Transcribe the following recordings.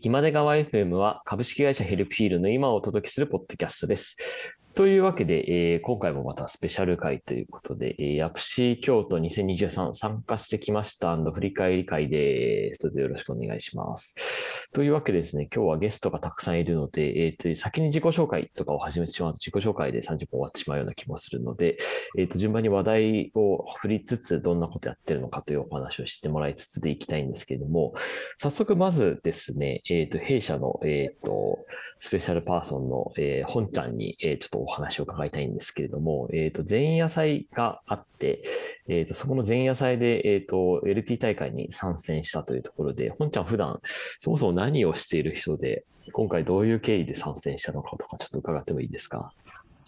今出川 FM は株式会社ヘルプフィールの今をお届けするポッドキャストです。というわけで、えー今回もまたスペシャル会ということで、えー、ヤプシ京都2023参加してきました振り返り会です。どうぞよろしくお願いします。というわけでですね、今日はゲストがたくさんいるので、えっ、と、先に自己紹介とかを始めてしまうと自己紹介で30分終わってしまうような気もするので、えっ、と、順番に話題を振りつつ、どんなことやってるのかというお話をしてもらいつつでいきたいんですけれども、早速まずですね、えっ、と、弊社の、えっ、と、スペシャルパーソンの、えー本ちゃんに、えーちょっとお話を伺いたいんですけれども、えっ、と、前夜祭があって、えっ、と、そこの前夜祭で、えっ、と、LT 大会に参戦したというところで、本ちゃん普段、そもそも何をしている人で、今回どういう経緯で参戦したのかとか、ちょっと伺ってもいいですか？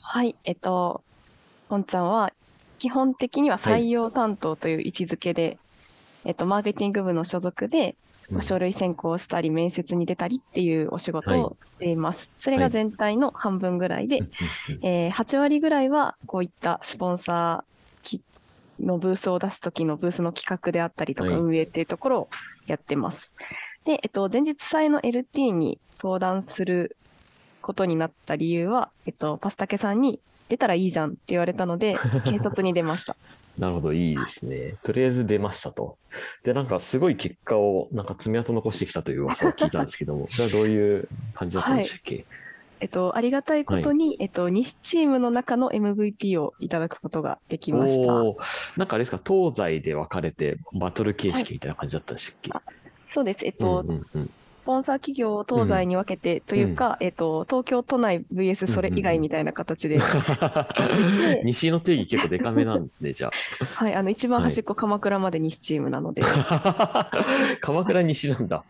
はい、えっと、ポンちゃんは基本的にははい採用担当という位置づけで、えっと、マーケティング部の所属で、まあ書類選考したり、面接に出たりっていうお仕事をしています。それが全体の半分ぐらいで、うんうんうん。えー8割ぐらいはこういったスポンサーきのブースを出す時のブースの企画であったりとかはい。運営っていうところをやってます。で、えっと、前日祭の LT に登壇することになった理由は、えっと、パスタケさんに出たらいいじゃんって言われたので、警察に出ました。なるほど、いいですね。とりあえず出ましたと。で、なんかすごい結果を、なんか爪痕残してきたという噂を聞いたんですけども、それはどういう感じだったんでしたっけ、えっと、ありがたいことに、えっと、西チームの中の MVP をいただくことができました。なんかあれですか、東西で分かれてバトル形式みたいな感じだったんでしたっけ、そうです。えっと、うんうんうんスポンサー企業を東西に分けてというか、えっと、東京都内 VS それ以外みたいな形で、西の定義結構デカめなんですね、じゃはい、あの、一番端っこ鎌倉まで西チームなので、あ。鎌倉西なんだ。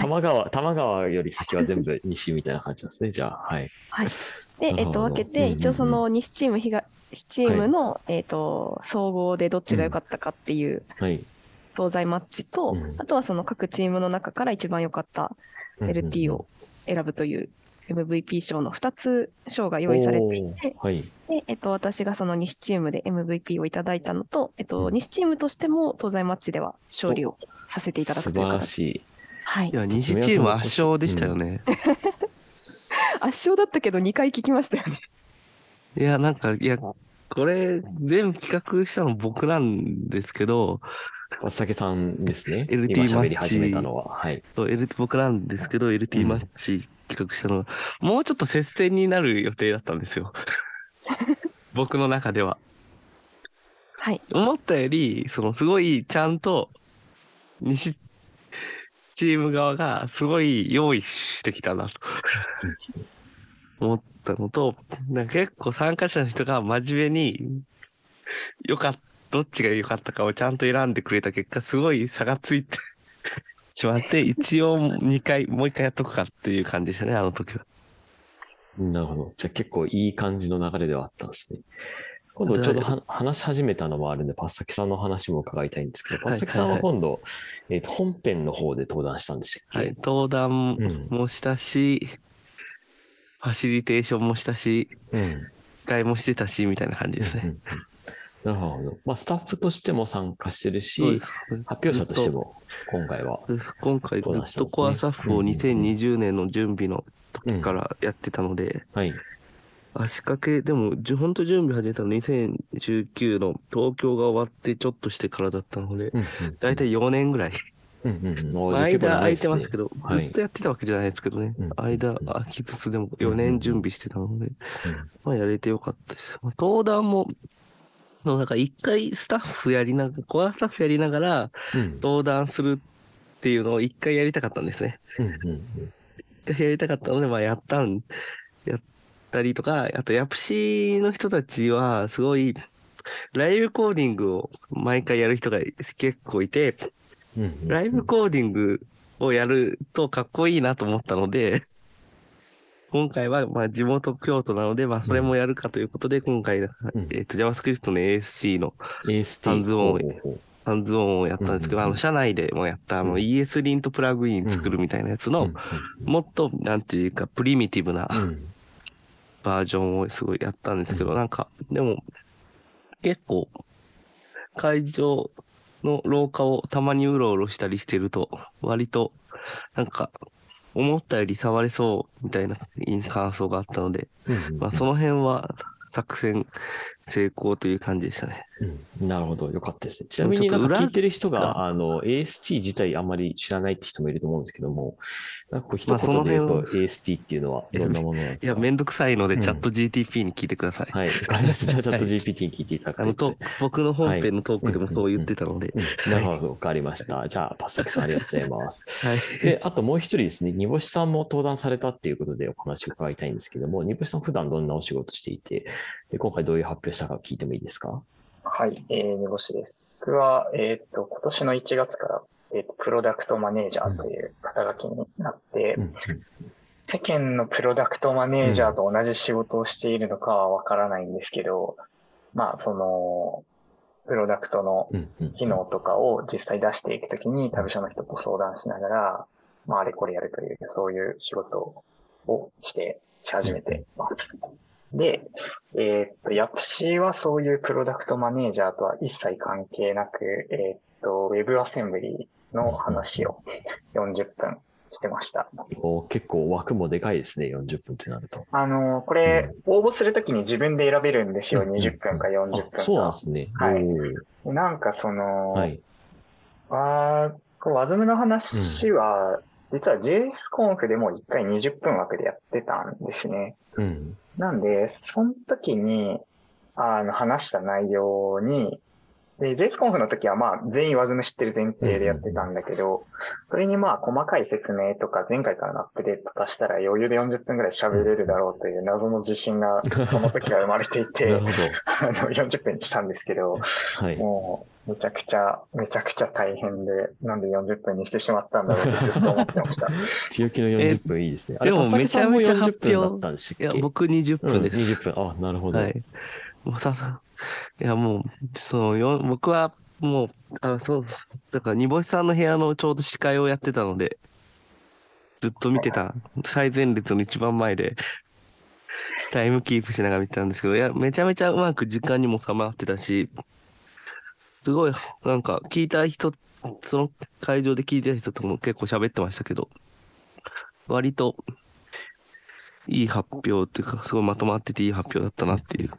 玉川、玉川より先は全部西みたいな感じなんですね、じゃあ。はい。はい。で、えっと、分けて、うんうんうん一応その西チーム、東チームの、えっと、総合でどっちが良かったかっていうはい。東西マッチと、うんあとはその各チームの中から一番良かったうんうんうん LT を選ぶという MVP 賞の2つ賞が用意されていて、はい。で、えっと、私がその西チームで MVP をいただいたのと、えっと、うん西チームとしても東西マッチでは勝利をさせていただ素くという晴ら形。しい。はいい。や、西チーム圧勝でしたよね。圧勝だったけど2回聞きましたよね。いや、なんか、いや、これ、全部企画したの僕なんですけど、松竹さんですね。LT 今喋り始めたのは。はい。そう LT 僕なんですけど、う LT んマッチ企画したのは、もうちょっと接戦になる予定だったんですよ。僕の中では。はい。思ったより、そのすごいちゃんと、西チーム側がすごい用意してきたなと 思ったのと、なんか結構参加者の人が真面目に、よかった、どっちが良かったかをちゃんと選んでくれた結果、すごい差がついて しまって、一応2回、もう1回やっとくかっていう感じでしたね、あの時は。なるほど。じゃあ結構いい感じの流れではあったんですね。今度ちょうどは話し始めたのもあるんで、パッサキさんの話も伺いたいんですけど、パはいッサキさんは今度、えっと、本編の方で登壇したんでしたっけ？はい、登壇うんもしたし、ファシリテーションもしたし、うん。もしてたし、みたいな感じですね。うんうんなるほど。まあ、スタッフとしても参加してるし発表者としても、今回は。そうです今回ずっとコアサッフを2020年の準備の時からやってたので、はい。足掛け、でも、じゅほんと準備始めたの2019の東京が終わってちょっとしてからだったので、うんうんだいたい4年ぐらい。うんうん間空いてますけど、はいずっとやってたわけじゃないですけどねうん。間空きつつでも4年準備してたので、うんまあやれてよかったです。まあ登壇も、もうなんか一回スタッフやりながら、コアスタッフやりながらうん。登壇するっていうのを一回やりたかったんですね。うんうん一回やりたかったので、まあやったん、やったりとか、あとヤプシの人たちはすごい、ライブコーディングを毎回やる人が結構いて、うんうん。ライブコーディングをやるとかっこいいなと思ったので、今回はまあ地元京都なので、まあそれもやるかということで、今回、ん。えっと JavaScript の ASC の。ハンズオンほうほうほう。ハンズオンをやったんですけど、あの社内でもやったあのうん。ES リントプラグイン作るみたいなやつの、もっとなんていうかプリミティブなバージョンをすごいやったんですけど、なんか、でも、結構、会場の廊下をたまにうろうろしたりしてると、割と、なんか、思ったより触れそうみたいな感想があったので、うんまあ、その辺は作戦成功という感じでしたね。うん、なるほど。よかったですね。ちなみになんか聞いてる人が、あの、AST 自体あんまり知らないって人もいると思うんですけども、なんかこう一言で言うと AST っていうのはどんなものなんですか？いや、めんどくさいので、うんチャット GTP に聞いてください。はい。わかりました。じゃあチャット GPT に聞いていただくと、僕の本編のトークでもそう言ってたので。うんなるほど。わかりました。じゃあ、パスタキさんありがとうございます。はい。で、あともう一人ですね、煮干しさんも登壇されたっていうことでお話を伺いたいんですけども、煮干しさん普段どんなお仕事していて、で今回どういう発表したか聞いてもいいですか？はい、えー、煮干しです。僕は、えっ、と、今年の1月から、えっ、と、プロダクトマネージャーという肩書きになって、うん世間のプロダクトマネージャーと同じ仕事をしているのかはわからないんですけど、まあ、その、プロダクトのうんうん機能とかを実際出していくときに、他部署の人と相談しながら、まあ、あれこれやるという、そういう仕事をして、し始めてます。で、えーっと、ヤプシはそういうプロダクトマネージャーとは一切関係なく、えーっと、ウェブアセンブリの話を40分してました。お結構枠もでかいですね、40分ってなると。あの、これ、応募するときに自分で選べるんですよ。うん20分か40分か。あそうなんですね。はいなんかその、はい。あーこうワズムの話は、実は JSConf でも1回20分枠でやってたんですね。うん。なんで、その時に、あの、話した内容に、で、JSConf の時はまあ、全員ワズム知ってる前提でやってたんだけど、それにまあ、細かい説明とか、前回からのアップデート化したら余裕で40分くらい喋れるだろうという謎の自信が、その時は生まれてい なてる、ほど。あの、40分にしたんですけど、はい。もう、めちゃくちゃ、めちゃくちゃ大変で、なんで40分にしてしまったんだろうってずっと思ってました。強気の40分いいですね。でもめちゃめちゃ発表40分だったんでしたっけ？いや、僕20うん、分です。20分。あ、なるほど。はい。もうさ、いや、もう、その、よ僕は、もう、あ、そう、だから、煮干しさんの部屋のちょうど司会をやってたので、ずっと見てた、最前列の一番前で、タイムキープしながら見てたんですけど、いや、めちゃめちゃうまく時間にも収まってたし、すごい、なんか、聞いた人、その会場で聞いてた人とも結構喋ってましたけど、割と、いい発表っていうか、すごいまとまってていい発表だったなっていう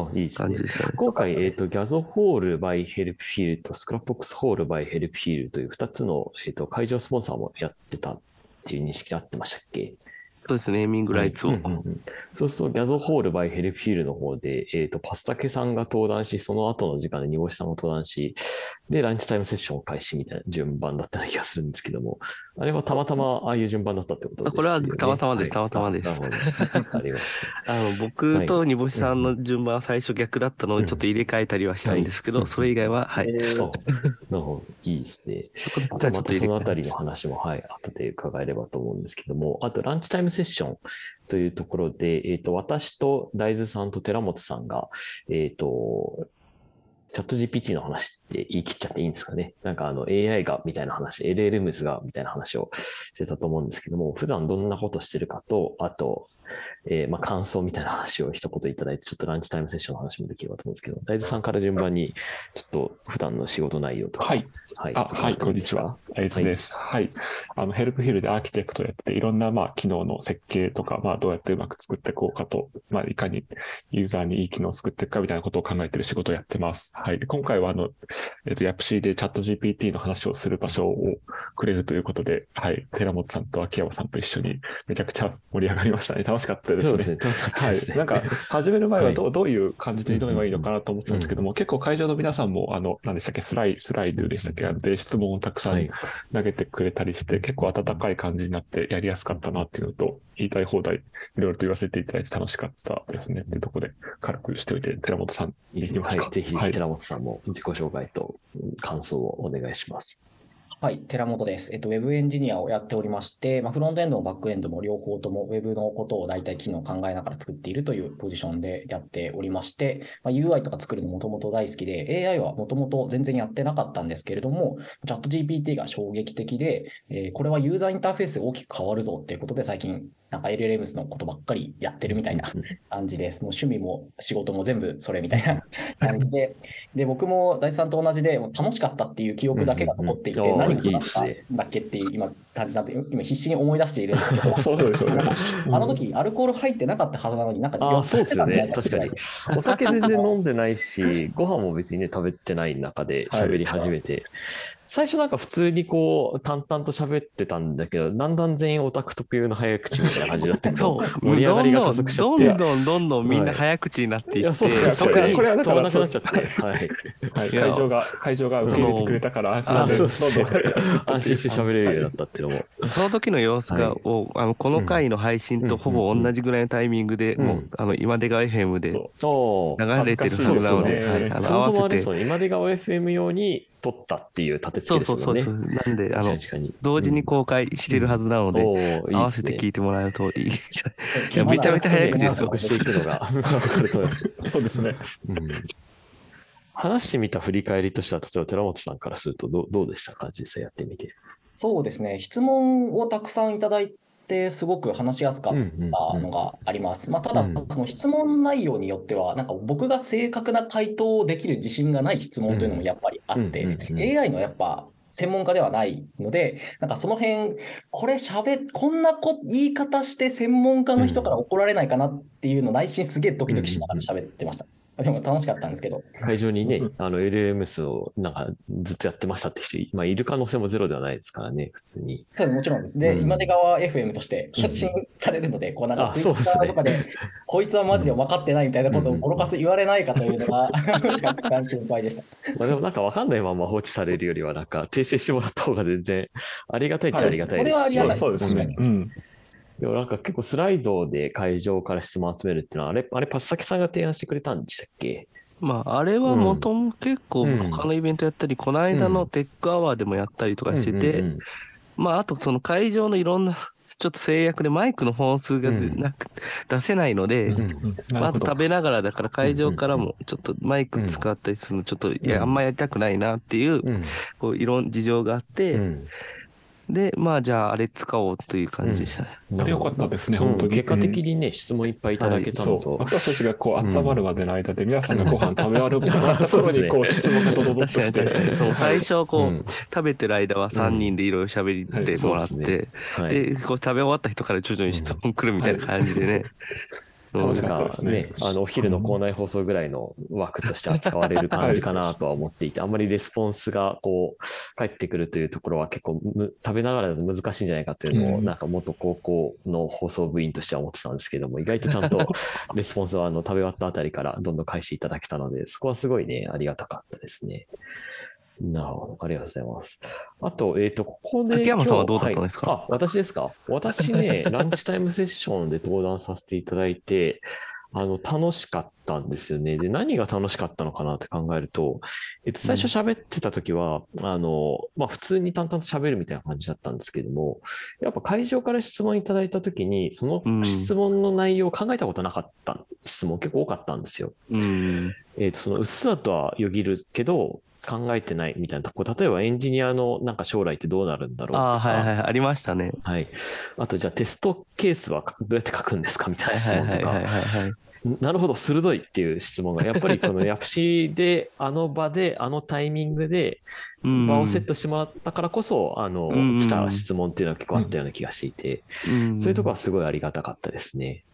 あいいですね感じ。でしたね。今回、えっ、と、ギャゾホール by ヘルプフィールとスクラップボックスホール by ヘルプフィールという2つの、えっ、と、会場スポンサーもやってたっていう認識であってましたっけ？そうですね、ネーミングライツを。そうすると、ギャゾホールバイヘルフィールの方で、えっ、と、パスタケさんが登壇し、その後の時間で煮干しさんも登壇し、で、ランチタイムセッションを開始みたいな順番だったような気がするんですけども、あれはたまたまああいう順番だったってことですよね。あこれはたまたまですはいたまたまですありました。あの、僕と煮干しさんの順番は最初逆だったのをちょっと入れ替えたりはしたんですけど、うんそれ以外は、はい。えーあなるほど。いい ですね。じゃあまたそのあたりの話も、はい、後で伺えればと思うんですけども、あとランチタイムセッションというところで、えっ、と、私と大豆さんと寺本さんが、えっ、と、チャット GPT の話って言い切っちゃっていいんですかね？なんかあの AI がみたいな話、LLMs がみたいな話をしてたと思うんですけども、普段どんなことしてるかと、あと、えーまあ感想みたいな話を一言いただいて、ちょっとランチタイムセッションの話もできればと思うんですけど、大豆さんから順番に、ちょっと普段の仕事内容とか。はい。はい。あ、はい、こんにちは。あいつです。はい。あの、ヘルプヒルでアーキテクトやってて、いろんな、まあ、機能の設計とか、まあ、どうやってうまく作っていこうかと、まあ、いかにユーザーにいい機能を作っていくかみたいなことを考えている仕事をやってます。はい。で今回は、あの、えっ、と、ヤプシーでチャット GPT の話をする場所をくれるということで、はい。寺本さんと秋山さんと一緒にめちゃくちゃ盛り上がりましたね。楽しかったですね。そうですね。楽しかったですね。はい。なんか、始める前はどう,、はどういう感じで挑めばいいのかなと思ってたんですけども、結構会場の皆さんも、あの、何でしたっけ、スライ、スライドでしたっけ、で質問をたくさんはい。投げてくれたりして、結構温かい感じになってやりやすかったなっていうのと、言いたい放題、いろいろと言わせていただいて楽しかったですね。っていうところで軽くしておいて、寺本さん、いいですね。はい。ぜひぜはいひ寺本さんも自己紹介とうん感想をお願いします。はい、寺本です。えっと、ウェブエンジニアをやっておりまして、まあ、フロントエンドもバックエンドも両方ともウェブのことを大体機能を考えながら作っているというポジションでやっておりまして、まあ、UI とか作るのもともと大好きで、AI はもともと全然やってなかったんですけれども、チャット GPT が衝撃的で、えーこれはユーザーインターフェースが大きく変わるぞっていうことで最近、なんか LLMs のことばっかりやってるみたいな感じです。もう趣味も仕事も全部それみたいな感じで、で、僕も大地さんと同じで、楽しかったっていう記憶だけが残っていて、うん。うん何がいいあったん。だっけっていう今感じなんで、今必死に思い出しているんですけど、そうそうですよね。あの時アルコール入ってなかったはずなのに、なんかああ、そうですよね。確かに。お酒全然飲んでないし、ご飯も別にね、食べてない中で喋り始めて、最初なんか普通にこう、淡々と喋ってたんだけど、だんだん全員オタク特有の早口みたいな感じになって、そう。盛り上がりが加速しちゃって。どんどんどんどんみんな早口になっていって、そうですこれはだから止まらなくなっちゃって。はい。はい、会場が、会場が受け入れてくれたから安あ、そう心して。安心して喋れるようになったっていうのも。その時の様子が、はいをあのこの回の配信とほぼ同じぐらいのタイミングで、うんもうあの今出川 FM でそう。流れてる恥ずかしいですよねはずなので、はい、あのそもそも合わせて。あれですよね。今出川 FM 用に撮ったっていう立て付そうけですもんね。そうそうそう。なんで、あの。同時に公開してるはずなので、おーいい合わせて聞いてもらうといい。い いやめちゃめちゃ早口ですよ加速していくのが分かると思います。そうですね。うん話してみた振り返りとしては、例えば寺本さんからするとどうどうでしたか？実際やってみて。そうですね、質問をたくさんいただいて、すごく話しやすかったのがあります。まあ、ただうん、その質問内容によっては、なんか僕が正確な回答をできる自信がない質問というのもやっぱりあって、うんうんうんうん AI のやっぱ専門家ではないので、なんかその辺、これ喋、こんなこ言い方して専門家の人から怒られないかなっていうの内心すげえドキドキしながら喋ってました。でも楽しかったんですけど。会場にねうん、あの LLMS をなんかずっとやってましたって人、まあいる可能性もゼロではないですからね、普通に。そうもちろんです。で、うん今出川 FM として発信されるので、こうなんかあツイッそうですねターとかで、こいつはマジで分かってないみたいなことをボロカス言われないかというのが、若干心配でした。まあでもなんかわかんないまま放置されるよりは、なんか訂正してもらった方が全然ありがたいっちゃありがたいですし。はいそれはありがたいそうですね。うん。でもなんか結構スライドで会場から質問集めるっていうのは、あれ、あれパスタケさんが提案してくれたんでしたっけ？まあ、あれはもとも結構うん。他のイベントやったり、この間のテックアワーでもやったりとかしてて、うんうんまあ、あとその会場のいろんな、ちょっと制約でマイクの本数がうん。なく、出せないので、うんうんまず食べながらだから会場からうん。もちょっとマイク使ったりするのちょっというん。やあんまやりたくないなっていううん。こういろんな事情があって、うんでまあじゃああれ使おうという感じでしたね。あれ良かったですね、うん。本当に。結果的にね、質問いっぱいいただけたそう。のと、私たちがこううん温まるまでの間で、皆さんがご飯食べ終わると ころにこう質問が届確かに。確かにそう最初こう、うん食べてる間は3人でいろいろ喋ってもらって、うんはいそうですはいでこう食べ終わった人から徐々に質問来るみたいな感じでね。なん楽しかねね、あの、お昼の校内放送ぐらいの枠として扱われる感じかなとは思っていて、あんまりレスポンスがこう、返ってくるというところは結構む食べながらだと難しいんじゃないかというのを、うん。なんか元高校の放送部員としては思ってたんですけども、意外とちゃんとレスポンスはあの食べ終わったあたりからどんどん返していただけたので、そこはすごいね、ありがたかったですね。なるほど。ありがとうございます。あと、えっ、と、ここで。秋山さんはどうだったんですか？はいあ、私ですか？私ね、ランチタイムセッションで登壇させていただいて、あの、楽しかったんですよね。で、何が楽しかったのかなって考えると、えっと、最初喋ってた時は、あの、まあ、普通に淡々と喋るみたいな感じだったんですけども、やっぱ会場から質問いただいた時に、その質問の内容を考えたことなかった質問結構多かったんですよ。うんえっ、と、そのうっすらとはよぎるけど、考えてないみたいなとこ、例えばエンジニアのなんか将来ってどうなるんだろうとか。ああはいはいありましたね。はい。あと、じゃあテストケースはどうやって書くんですかみたいな質問とはいはいはいはいか。はい。なるほど、鋭いっていう質問が、やっぱりこのヤプシで、あの場で、あのタイミングで、うん場をセットしてもらったからこそ、あの、うん来た質問っていうのは結構あったような気がしていて、うんそういうところはすごいありがたかったですね。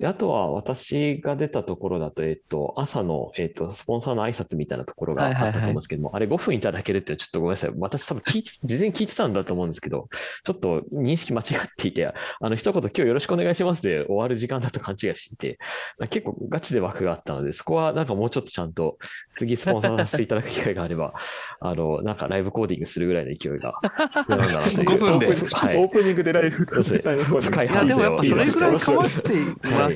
で、あとは私が出たところだと、えっと、朝の、えっと、スポンサーの挨拶みたいなところがあったと思うんですけども、あれ5分いただけるってちょっとごめんなさい。私多分聞いて、事前に聞いてたんだと思うんですけど、ちょっと認識間違っていて、あの、一言今日よろしくお願いしますで終わる時間だと勘違いしていて、結構ガチで枠があったので、そこはなんかもうちょっとちゃんと、次スポンサーさせていただく機会があれば、あの、なんかライブコーディングするぐらいの勢いが、必要なんだなという。5分でオープはいオープニングでライブそうですね深いいやでもやっぱそれぐらいかまししてもらっ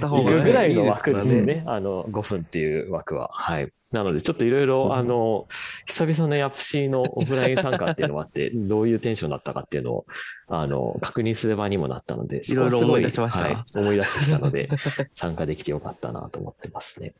た方が行くぐらいのいい枠ですよね。あの、5分っていう枠は。はい。なので、ちょっといろいろ、あの、久々のヤプシーのオフライン参加っていうのもあって、どういうテンションだったかっていうのを、あの、確認する場にもなったので、いろいろ思い出しましたはい、思い出してきたので、参加できてよかったなと思ってますね。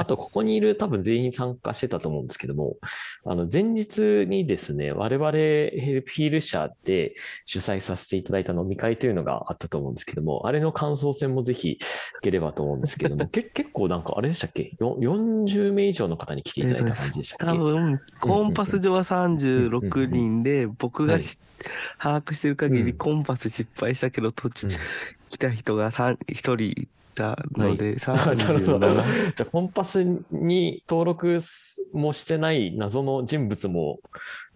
あと、ここにいる多分全員参加してたと思うんですけども、あの、前日にですね、我々ヘルプヒール社で主催させていただいた飲み会というのがあったと思うんですけども、あれの感想戦もぜひいければと思うんですけども、け結構なんかあれでしたっけ？よ ?40 名以上の方に来ていただいた感じでしたっけ？多分、コンパス上は36人で、僕がし把握してる限りうんコンパス失敗したけど、途中うん来た人が1人いたので、なるほど。37。じゃあ、コンパスに登録もしてない謎の人物も、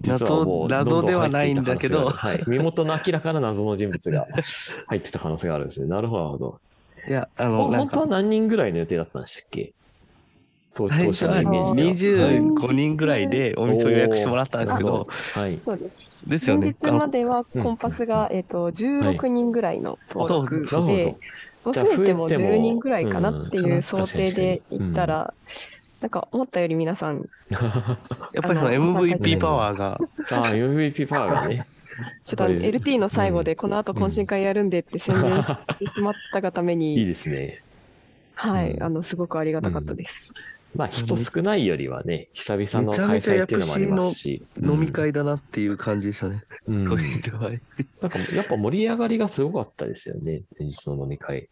実はもう謎どんどんではないんだけどはい。身元の明らかな謎の人物が入ってた可能性があるんですね。なるほど、なるほど。いや、あほの、本当は、何人ぐらいの予定だったんでしたっけ？当当初最初はのイメージでは。はい25人ぐらいでお店を予約してもらったんですけど、はい。そうです。ですよね。前日まではコンパスが、えっと、16人ぐらいの登録そうなるで、増えても増えても10人ぐらいかなってうんいう想定で行ったら、なんか思ったより皆さん、やっぱりその MVP パワーが、ああ、MVP パワーがね。ちょっと LT の最後でこの後懇親会やるんでって宣伝してしまったがためいいに、ですね。はい、うん。あの、すごくありがたかったです。まあ、人少ないよりはね、久々の開催っていうのもありますし。飲み会だなっていう感じでしたね。うんそういう。なんか、やっぱ盛り上がりがすごかったですよね、前日の飲み会。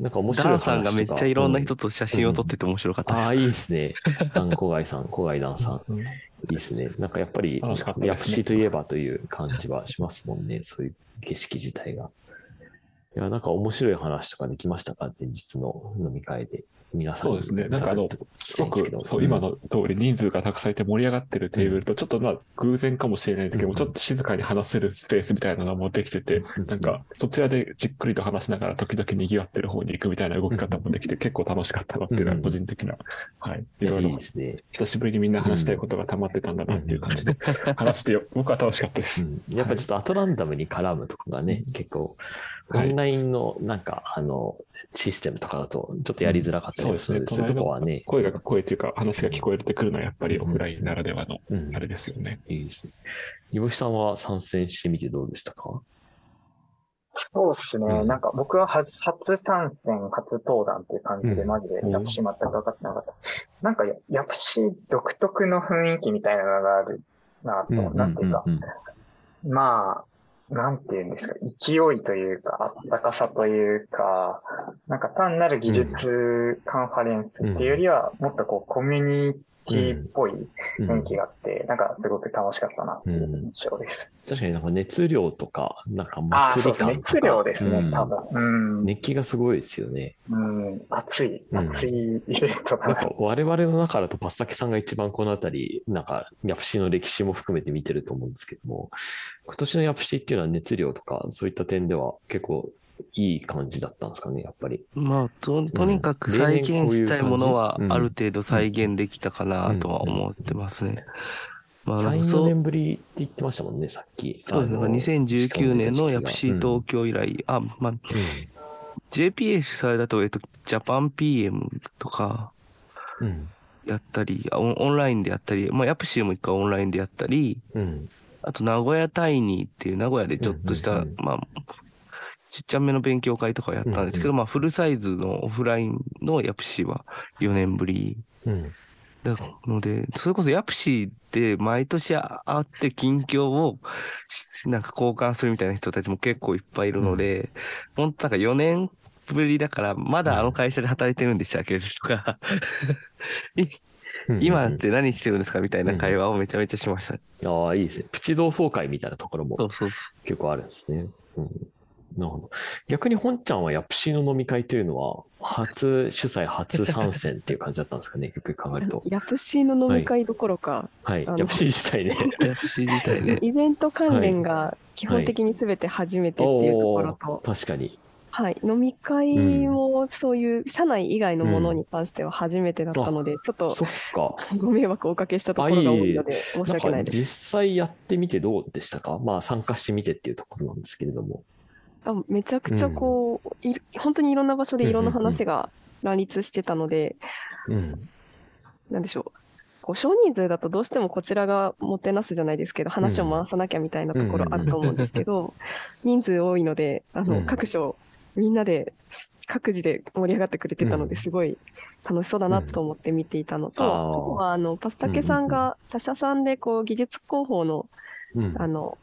なんか面白い話とか。ダンさんがめっちゃいろんな人と、と写真を撮ってて面白かった。ああ、いいですね。ダン小貝さん、小貝ダンさん。うんいいですね。なんかやっぱり楽しかったですね、ヤプシといえばという感じはしますもんね。そういう景色自体が。いや、なんか面白い話とかできましたか？前日の飲み会で。皆さんにそうですね。なんかあのすごく、そう、今の通り人数がたくさんいて盛り上がってるテーブルと、ちょっとまあ偶然かもしれないですけども、うん。ちょっと静かに話せるスペースみたいなのもできてて、なんかそちらでじっくりと話しながら時々賑わってる方に行くみたいな動き方もできて結構楽しかったなっていうのは個人的な、はい。いろいろいですね。久しぶりにみんな話したいことが溜まってたんだなっていう感じで話してよ、僕は楽しかったです。うん、やっぱちょっとアトランダムに絡むとかがね、結構、オはい。ンラインのなんか、あの、システムとかだとちょっとやりづらかったりもするので、そういうとこはね、声が声というか話が聞こえてくるのはやっぱりオフラインならではのうんあれですよね。いいですね。煮干しさんは参戦してみてどうでしたか？そうですね。うん。なんか僕は初、初参戦、初登壇っていう感じで、うん。マジでうん。ヤプシー全く分かってなかった。なんかヤ、ヤプシー独特の雰囲気みたいなのがあるなと、なんていうか、うん。まあ、なんていうんですか、勢いというか、あったかさというか、なんか単なる技術カンファレンスっていうよりは、もっとこう、コミュニティっぽいうん雰囲気があって、なんかすごく楽しかったなっていう印象です。確かになんか熱量とか、なんか祭。り感とか。熱量ですね、うん多分。うん。熱気がすごいですよね。うん、熱い、うん熱いイベントだな。なんか我々の中だとパスタケさんが一番このあたり、なんかヤプシの歴史も含めて見てると思うんですけども、今年のヤプシっていうのは熱量とかそういった点では結構いい感じだったんですかね、やっぱり。まあ、と、とにかく再現したいものはある程度再現できたかなとは思ってますね。まあ、なん3、4かそう、年ぶりって言ってましたもんね、さっき。そうですね。あの2019年のヤプシーうん東京以来、あ、まあ、JPA 主催だと、えっと、ジャパン PM とかうん。やったり、あオンオンラインでやったり、まあ、ヤプシーも一回オンラインでやったり、うん。あと、名古屋タイニーっていう名古屋でちょっとした、うんうんうんまあ、ちっちゃめの勉強会とかやったんですけど、うんまあ、フルサイズのオフラインのヤプシーは4年ぶりうん。なので、それこそヤプシーって毎年会って近況をしなんか交換するみたいな人たちも結構いっぱいいるので、本当なんか4年ぶりだから、まだあの会社で働いてるんでしたっけとか、今って何してるんですかみたいな会話をめちゃめちゃしました。ああ、いいですね。プチ同窓会みたいなところも結構あるんですね。うん。なるほど。逆に本ちゃんはヤプシーの飲み会というのは、初主催、初参戦っていう感じだったんですかね、よく考えると。ヤプシーの飲み会どころか、はい。ヤプシー自体ね。う。ヤプシーみたいね。イベント関連が基本的に全て初めてっていうところと、確かに。はい、飲み会もそういう社内以外のものに関しては初めてだったので、ちょっとそっか。ご迷惑をおかけしたところが多いので、申し訳ないです。んか実際やってみてどうでしたか？まあ参加してみてっていうところなんですけれども。あめちゃくちゃこう、い本当にいろんな場所でいろんな話が乱立してたので、うん。なんでしょう。こう少人数だとどうしてもこちらがもてなすじゃないですけど、話を回さなきゃみたいなところあると思うんですけど、人数多いので、あの、うん。各所、みんなで、各自で盛り上がってくれてたので、うん。すごい楽しそうだなと思って見ていたのと、うん。あー。あとはあのパスタケさんが他社さんでこう技術広報のうん。あの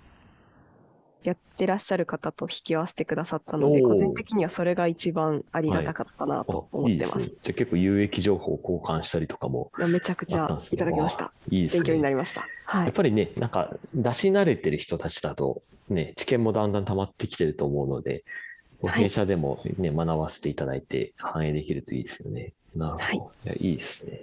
やってらっしゃる方と引き合わせてくださったので、個人的にはそれが一番ありがたかったなと思ってます。ですね。じゃあ結構有益情報を交換したりとかもめちゃくちゃいただきました。いいですね。勉強になりました。はい。やっぱりね、なんか出し慣れてる人たちだと、ね、知見もだんだん溜まってきてると思うので、弊社でもね、学ばせていただいて反映できるといいですよね。なるほど。はいいや、いいですね。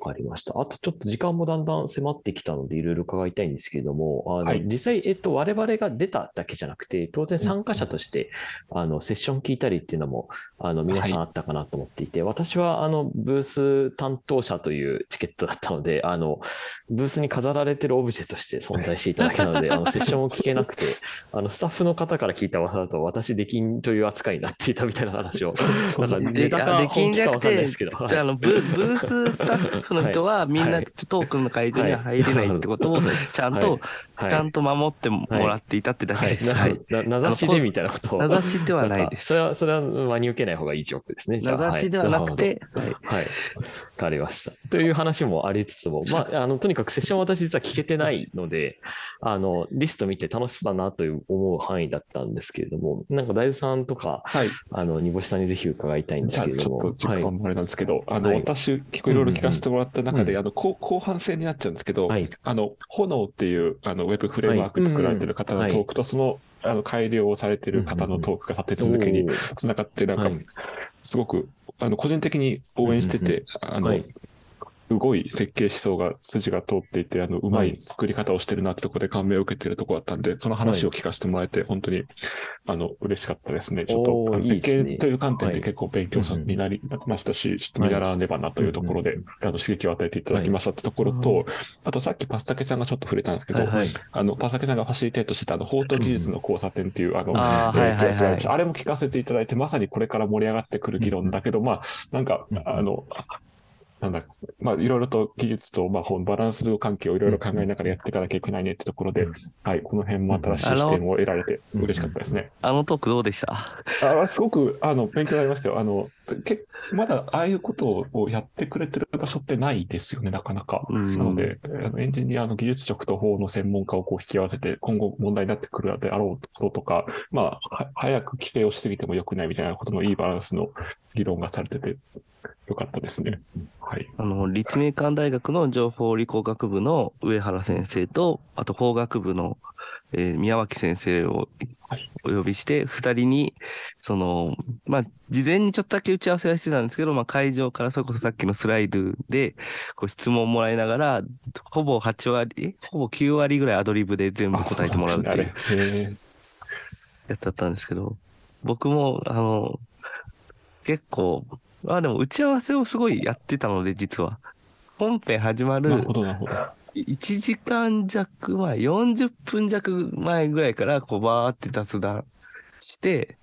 わかりました。あとちょっと時間もだんだん迫ってきたので、いろいろ伺いたいんですけれども、あの、はい実際、えっと、我々が出ただけじゃなくて、当然参加者として、あの、セッション聞いたりっていうのも、あの、皆さんあったかなと思っていて、私は、あの、ブース担当者というチケットだったので、あの、ブースに飾られてるオブジェとして存在していただけなので、あの、セッションを聞けなくて、あの、スタッフの方から聞いた噂だと、私、出禁という扱いになっていたみたいな話を、なんか、ネタか本気かわかんないて、ですけど。じゃあ、あのブ、ブーススタッフの人は、みんなはいトークンの会場には入れないってことを、ちゃんと、はいちゃんと守ってもらっていたってだけはいです。はい。名指しでみたいなことを。名指しではないですそれは、それは真に受けない方がいいジョークですね。名指しではなくて、はい。はい。はい。わかりました。という話もありつつも、まあ、あの、とにかくセッションは私実は聞けてないので、あの、リスト見て楽しそうだなという思う範囲だったんですけれども、なんか大豆さんとか、はい。あの、煮干しさんにぜひ伺いたいんですけれども。ちょっと時間もあれなんですけど、あの、はい私、結構いろいろ聞かせてもらった中で、うん。あの、後後半戦になっちゃうんですけど、はい。あの、炎っていう、あの、ウェブフレームワーク作られてる方のトークと、その、あの、改良をされてる方のトークが立て続けにつながって、なんかはい、すごく、あの、個人的に応援してて、あのはい、すごい設計思想が、筋が通っていて、あの、うまい作り方をしてるなってところで感銘を受けてるところだったんで、その話を聞かせてもらえて、本当に、あの、嬉しかったですね。ちょっと設計という観点はいで結構勉強になりましたし、ちょっと見習わねばなというところで、あの、刺激を与えていただきましたってところと、あとさっきパスタケちゃんがちょっと触れたんですけど。あの、パサケさんがファシリテートしてた、あの、法と技術の交差点っていう、あの、あれも聞かせていただいて、まさにこれから盛り上がってくる議論だけど、まあ、なんか、あの、なんだ、まあ、いろいろと技術と、まあ、バランス関係をいろいろ考えながらやっていかなきゃいけないねってところで、はい、この辺も新しい視点を得られて嬉しかったですね。あのトークどうでした？あすごく、あの、勉強になりましたよ。あの、けまだ、ああいうことをやってくれてる場所ってないですよね、なかなか。うんなので、あのエンジニアの技術職と法の専門家をこう引き合わせて、今後問題になってくるであろうこととか、まあ、は早く規制をしすぎても良くないみたいなことのいいバランスの議論がされてて、よかったですね。はい。あの、立命館大学の情報理工学部の上原先生と、あと法学部の、えー宮脇先生をはいお呼びして、二人に、その、まあ、事前にちょっとだけ打ち合わせはしてたんですけど、まあ、会場からそれこそさっきのスライドで、こう質問もらいながら、ほぼ8割、えほぼ9割ぐらいアドリブで全部答えてもらうっていうやつだったんですけど、僕も、あの、結構、あ、でも打ち合わせをすごいやってたので、実は。本編始まる。1時間弱前、40分弱前ぐらいから、こう、バーって雑談して、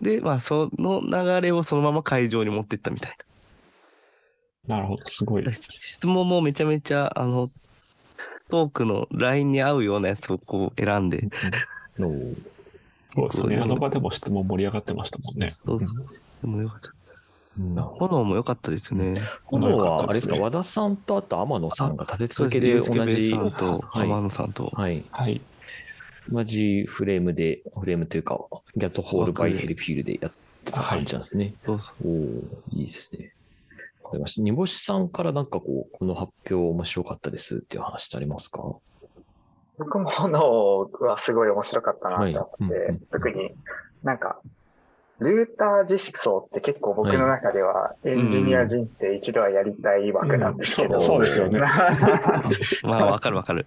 で、まあ、その流れをそのまま会場に持ってったみたいなるほど、すごいな。。質問もめちゃめちゃ、あの、トークのラインに合うようなやつをこう選んで、そうですね。あの場でも質問盛り上がってましたもんね。そうそうでもよかった。うん炎も良かったですね。炎は、あれですか、よ和田さんとあと天野さんが立て続けで同じ、さんとはい浜野さんと。はい。はい。同じフレームで、フレームというか、ギャッツホールバイヘルフィールでやってた感じなんですね。そうそうおおいいですね。わかりました。煮干しさんからなんかこう、この発表面白かったですっていう話ってありますか？僕も炎はすごい面白かったなって思って、はいうんうん特になんか、ルーター実装って結構僕の中ではエンジニア人生一度はやりたい枠なんですけど、うんそうそうですよね まあ、わかるわかる。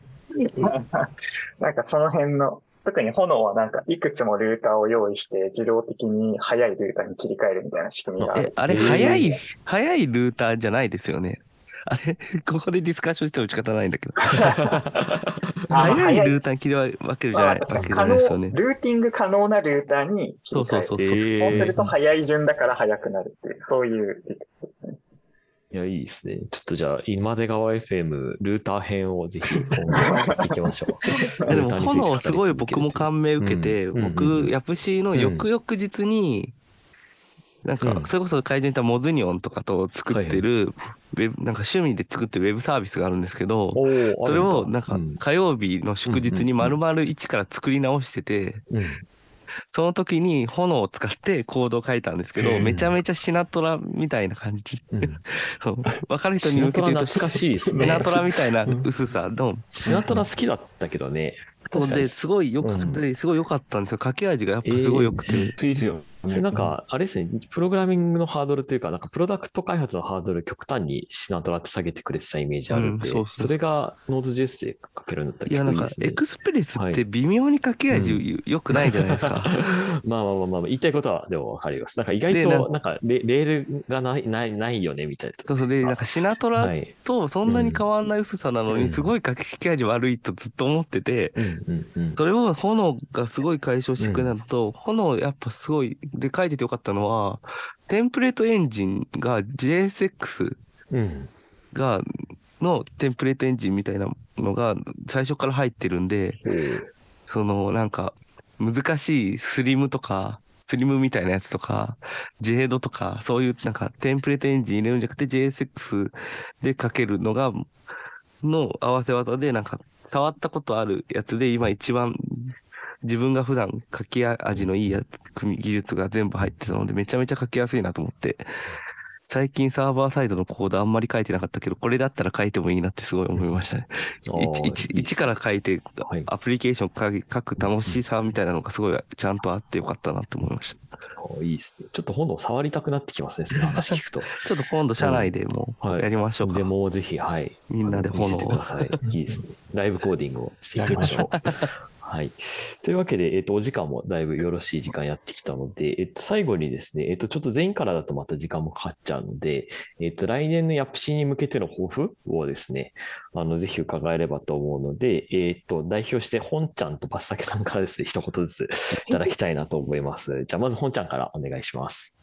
なんかその辺の、特に炎はなんかいくつもルーターを用意して自動的に速いルーターに切り替えるみたいな仕組みがある、。えあれ、えー早い、早いルーターじゃないですよね。あれ、ここでディスカッションしても仕方ないんだけど。あ早いルーターに切り分けるじゃない、わけじゃ可能ないですよね。ルーティング可能なルーターに切り替える。そうそうそうそう。えそうすると速い順だから速くなるっていう、そういう。いや、いいですね。ちょっとじゃあ、今出川 FM ルーター編をぜひ今後やっていきましょう。でも、炎すごい僕も感銘受けて、うんうんうん僕、ヤプシーの翌々日に、なんか、うん。それこそ会場にいたモズニオンとかと作ってる、ウェブ、なんか趣味で作ってるウェブサービスがあるんですけど、それをなんかうん。火曜日の祝日に丸々一から作り直してて、うん。その時に炎を使ってコードを書いたんですけど、うん。めちゃめちゃシナトラみたいな感じ。分かる人に向けて言うと、トラ懐かしいですね。シナトラみたいな薄さの、シナトラ好きだったけどね。そうですごい良かった、うん。すごい良かったんですよ。書き味がやっぱすごい良くて。いいですよね。それなんか、あれですね、プログラミングのハードルというか、なんかプロダクト開発のハードル極端にシナトラって下げてくれてたイメージあるんで、うんそうそれが Node.js で書けるんだったらいや、なんか結構いいで、すね。エクスプレスって微妙に書き味良くないじゃないですか。まあまあまあまあ、言いたいことはでもわかります。なんか意外と、なんかレレールがない、ない、ないよね、みたいな。そうそうで、なんかシナトラはい。とそんなに変わんない薄さなのに、うんすごい書き味悪いとずっと思ってて。それを炎がすごい解消してくれたのと、炎やっぱすごい、で書いててよかったのは、テンプレートエンジンが JSX うん。が、のテンプレートエンジンみたいなのが最初から入ってるんで、そのなんか難しいスリムとか、スリムみたいなやつとか、ジェードとか、そういうなんかテンプレートエンジン入れるんじゃなくて JSX で書けるのが、の合わせ技でなんか触ったことあるやつで今一番自分が普段書き味のいいや技術が全部入ってたのでめちゃめちゃ書きやすいなと思って、最近サーバーサイドのコードあんまり書いてなかったけど、これだったら書いてもいいなってすごい思いましたね。一から書いてはい、アプリケーション書く楽しさみたいなのがすごいちゃんとあってよかったなって思いました。あいいっすね。ちょっと炎触りたくなってきますね、その話聞くと。ちょっと今度社内でもはいやりましょうか。でもぜひ、はい。みんなであの見せ炎をてください。いいですね。ライブコーディングをしていきましょう。はい。というわけで、えっ、と、お時間もだいぶよろしい時間やってきたので、えっ、と、最後にですね、えっ、と、ちょっと全員からだとまた時間もかかっちゃうので、えっ、と、来年のヤプシーに向けての抱負をですね、あの、ぜひ伺えればと思うので、えっ、と、代表して、本ちゃんとパスタケさんからですね、一言ずついただきたいなと思います。じゃあ、まず本ちゃんからお願いします。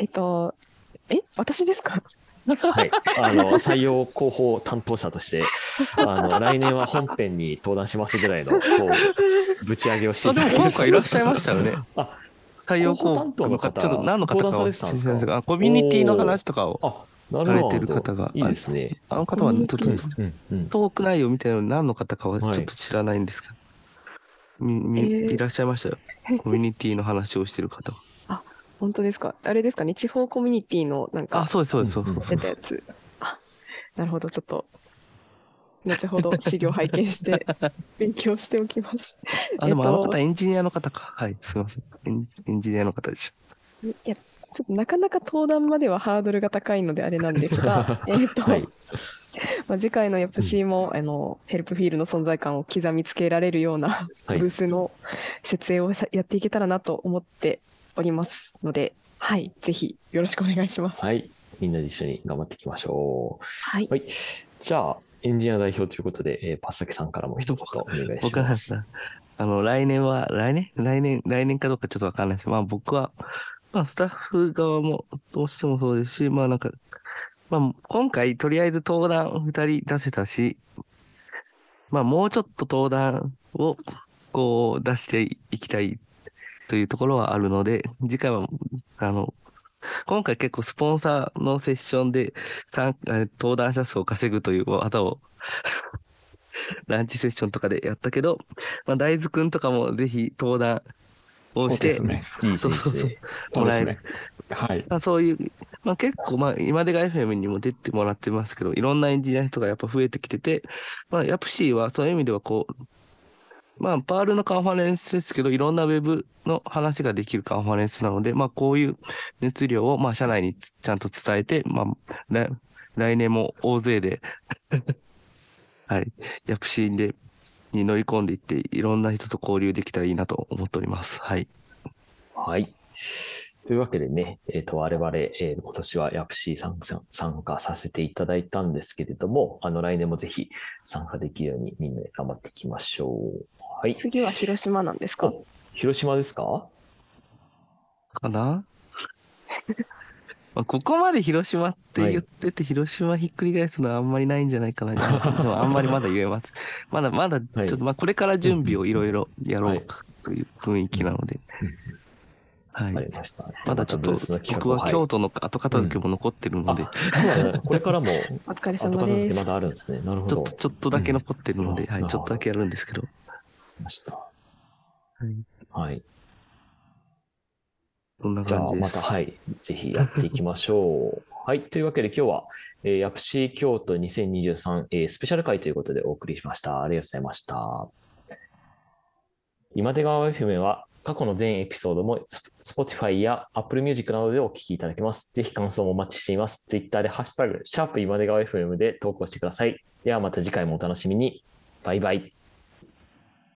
えっと、え、私ですか？はい。あの、採用広報担当者として、あの、来年は本編に登壇しますぐらいの、こう、ぶち上げをしてあ、いただけるでも今回いらっしゃいましたよね。あ、太陽光広報担当の方ちょっと何の方か登壇はされてたんですか？あコミュニティの話とかを、され。てる方がいいですね。あの方はちょっとうん、うん。トーク内容みたいなの何の方かはちょはいっと知らないんですけど、みみえーいらっしゃいましたよ。コミュニティの話をしてる方。本当ですか？あれですかね？地方コミュニティのなんあ、かそうです、そうです、そうです。出たやつ。あ、なるほど、ちょっと、後ほど資料拝見して、勉強しておきます。あ、でもえっとあの方、エンジニアの方か。はい、すみません。エンエンジニアの方です。いや、ちょっとなかなか登壇まではハードルが高いのであれなんですが、えっと、はい。まあ、次回のヤプシーも、あの、ヘルプフィールの存在感を刻みつけられるようなはいブースの設営をさやっていけたらなと思っておりますので、はい、ぜひよろしくお願いします。はい。みんなで一緒に頑張っていきましょう。はい。はい。じゃあ、エンジニア代表ということで、えー、パスタケさんからも一言お願いします。さ、あの、来年は、来年？来年、来年かどうかちょっとわかんないですけど、まあ僕は、まあスタッフ側もどうしてもそうですし、まあなんか、まあ今回とりあえず登壇二人出せたし、まあもうちょっと登壇をこう出していきたいというところはあるので、次回は、あの、今回結構スポンサーのセッションで登壇者数を稼ぐという技を ランチセッションとかでやったけど、まあ、大豆くんとかもぜひ登壇をして、そうですね。そうそうそうそうですね。はい。まあ、そういう、まあ、結構、まあ、今でが FM にも出てもらってますけど、いろんなエンジニアの人がやっぱ増えてきてて、まあ、ヤプシーはそういう意味ではこう、まあ、パールのカンファレンスですけど、いろんなウェブの話ができるカンファレンスなので、まあ、こういう熱量を、まあ、社内にちゃんと伝えて、まあ、来年も大勢で、はい、ヤプシーで、に乗り込んでいって、いろんな人と交流できたらいいなと思っております。はい。はい。というわけでね、えっ、と、我々、えー今年はヤプシー参加参加させていただいたんですけれども、あの、来年もぜひ参加できるようにみんなで頑張っていきましょう。はい。次は広島なんですか？お広島ですか？かな？まあここまで広島って言ってて、広島ひっくり返すのはあんまりないんじゃないかな。でもあんまりまだ言えます。まだまだ、ちょっと、まあこれから準備をいろいろやろうかという雰囲気なので。はいました。まだちょっと僕は京都の後片付けも残ってるので、そう。これからも お疲れ後様です片付けま。だあるんですね。なるほど。ちょっと、ちょっとだけ残ってるので、うんはい、ちょっとだけやるんですけど。ました。はい。はい。こんなじゃあ感じです。また、はい。ぜひやっていきましょう。はい。というわけで今日は、えー、ヤプシー京都2023、えースペシャル回ということでお送りしました。ありがとうございました。今出川 FM は過去の全エピソードもス Spotify や Apple Music などでお聞きいただけます。ぜひ感想もお待ちしています。Twitter でハッシュタグ、シャープ今出川 FM で投稿してください。ではまた次回もお楽しみに。バイバイ。